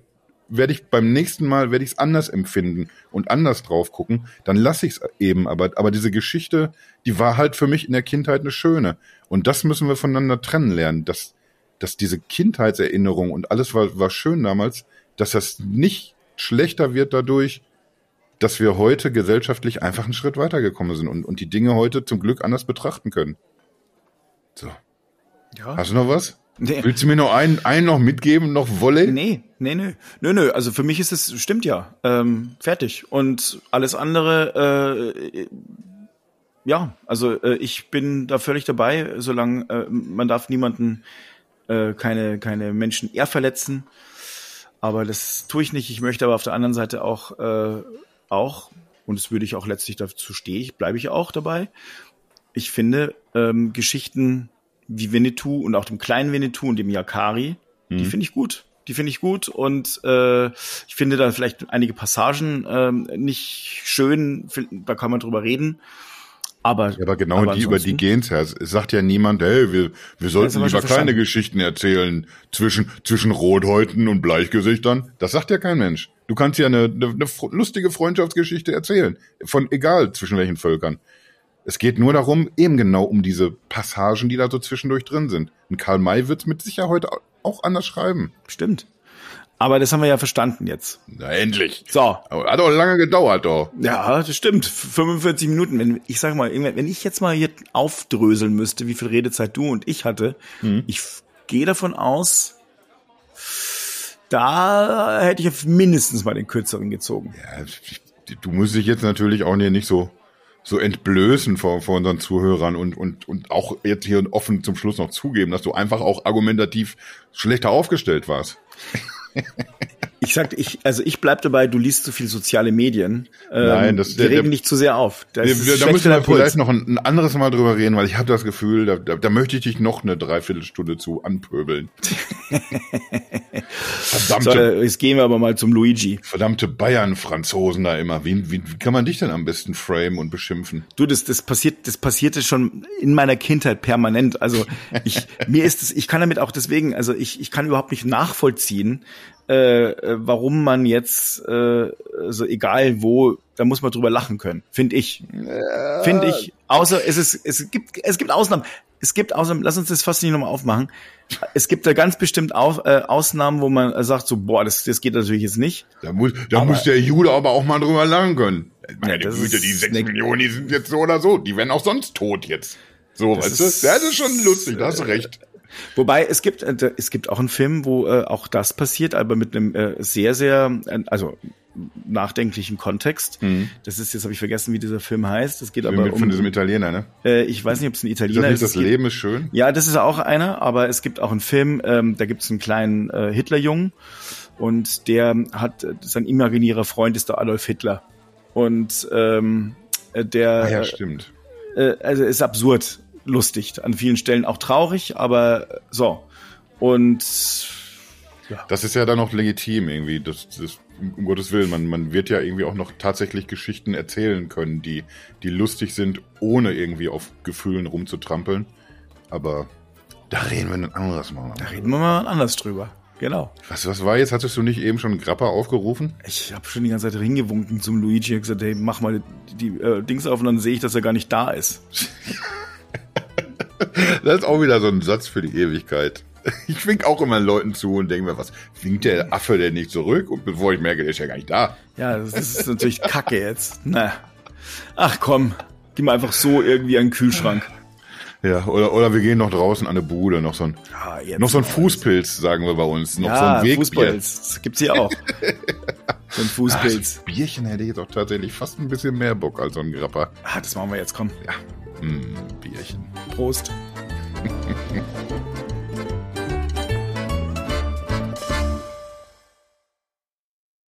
werde ich beim nächsten Mal werde ich es anders empfinden und anders drauf gucken, dann lasse ich es eben. Aber, aber diese Geschichte, die war halt für mich in der Kindheit eine schöne. Und das müssen wir voneinander trennen lernen, dass, dass diese Kindheitserinnerung und alles war, war schön damals, dass das nicht schlechter wird dadurch, dass wir heute gesellschaftlich einfach einen Schritt weitergekommen sind und, und die Dinge heute zum Glück anders betrachten können. So. Ja. Hast du noch was? Nee. Willst du mir noch einen, einen noch mitgeben, noch Wolle? Nee, nee, nee. Nö, nö. Also für mich ist es, stimmt ja. Ähm, fertig. Und alles andere, äh, ja, also äh, ich bin da völlig dabei, solange äh, man darf niemanden äh, keine, keine Menschen eher verletzen. Aber das tue ich nicht. Ich möchte aber auf der anderen Seite auch, äh, auch, und das würde ich auch letztlich dazu stehe ich, bleibe ich auch dabei. Ich finde, ähm, Geschichten wie Winnetou und auch dem kleinen Winnetou und dem Yakari, mhm. die finde ich gut. Die finde ich gut und äh, ich finde da vielleicht einige Passagen äh, nicht schön, da kann man drüber reden. Aber, ja, aber genau aber die, über die gehen's ja. Es sagt ja niemand, hey, wir, wir sollten lieber keine Geschichten erzählen zwischen, zwischen Rothäuten und Bleichgesichtern. Das sagt ja kein Mensch. Du kannst ja eine, eine, eine lustige Freundschaftsgeschichte erzählen. Von egal zwischen welchen Völkern. Es geht nur darum, eben genau um diese Passagen, die da so zwischendurch drin sind. Und Karl May wird es mit Sicherheit auch anders schreiben. Stimmt. Aber das haben wir ja verstanden jetzt. Na, endlich. So. Aber hat auch lange gedauert, doch. Ja, das stimmt. 45 Minuten. Wenn, ich sag mal, wenn ich jetzt mal hier aufdröseln müsste, wie viel Redezeit du und ich hatte, hm. ich gehe davon aus, da hätte ich mindestens mal den kürzeren gezogen. Ja, du musst dich jetzt natürlich auch nicht so so entblößen vor, vor unseren Zuhörern und, und, und auch jetzt hier offen zum Schluss noch zugeben, dass du einfach auch argumentativ schlechter aufgestellt warst. Ich sagte, ich, also ich bleib dabei, du liest zu viel soziale Medien. Ähm, Nein, das wir regen dich zu sehr auf. Da, ist da, da müssen wir vielleicht noch ein, ein, anderes Mal drüber reden, weil ich habe das Gefühl, da, da, da möchte ich dich noch eine Dreiviertelstunde zu anpöbeln. Verdammte, So, äh, jetzt gehen wir aber mal zum Luigi. verdammte Bayern-Franzosen da immer. Wie, wie, wie kann man dich denn am besten framen und beschimpfen? Du, das, das passiert, das passierte schon in meiner Kindheit permanent. Also ich, mir ist es, ich kann damit auch deswegen, also ich, ich kann überhaupt nicht nachvollziehen, äh, äh, warum man jetzt, äh, so egal wo, da muss man drüber lachen können, finde ich. Finde ich. Außer es ist, es gibt, es gibt Ausnahmen. Es gibt Ausnahmen, lass uns das fast nicht nochmal aufmachen. Es gibt da ganz bestimmt Au, äh, Ausnahmen, wo man sagt so, boah, das, das geht natürlich jetzt nicht. Da muss, da Aber- muss der Jude aber auch mal drüber lachen können. Meine das Güte, die sechs Millionen, die sind jetzt so oder so. Die werden auch sonst tot jetzt. So, Das weißt du? ist- Ja, das ist schon lustig, da hast du recht. Wobei es gibt äh, es gibt auch einen Film, wo äh, auch das passiert, aber mit einem äh, sehr sehr äh, also nachdenklichen Kontext. Das ist jetzt habe ich vergessen, wie dieser Film heißt. Es geht aber Mhm. Mit, von um diesem Italiener, ne? äh, ich weiß nicht, ob es ein Ist das Italiener ist. das Es geht- Leben ist schön? Ja, das ist auch einer, aber es gibt auch einen Film, ähm, da gibt es einen kleinen äh, Hitlerjungen und der hat äh, sein imaginärer Freund ist der Adolf Hitler und ähm, äh, der Ah, ja, stimmt. äh, also ist absurd lustig, an vielen Stellen auch traurig, aber so. Und Das ist ja dann auch legitim irgendwie. Das, das, um Gottes Willen, man, man wird ja irgendwie auch noch tatsächlich Geschichten erzählen können, die, die lustig sind, ohne irgendwie auf Gefühlen rumzutrampeln. Aber da reden wir ein anderes Mal. da reden wir mal anders drüber. Genau. Was, was war jetzt? Hattest du nicht eben schon Grappa aufgerufen? Ich habe schon die ganze Zeit hingewunken zum Luigi und gesagt, hey, mach mal die, die äh, Dings auf und dann sehe ich, dass er gar nicht da ist. Das ist auch wieder so ein Satz für die Ewigkeit. Ich wink auch immer Leuten zu und denke mir, was winkt der Affe denn nicht zurück? Und bevor ich merke, der ist ja gar nicht da. Ja, das, ist natürlich Kacke jetzt. Na. Ach komm, gib mal einfach so irgendwie an den Kühlschrank. Ja, oder, oder wir gehen noch draußen an eine Bude, noch so ein, Ja, jetzt noch so ein. Fußpilz, sagen wir bei uns, noch so Ja, ein Wegbier. Fußpilz. Das gibt's hier auch. So ein Fußpilz. Ah, Bierchen hätte ich jetzt auch tatsächlich fast ein bisschen mehr Bock als so ein Grappa. Ah, das machen wir jetzt, komm. Hm, Bierchen. Prost.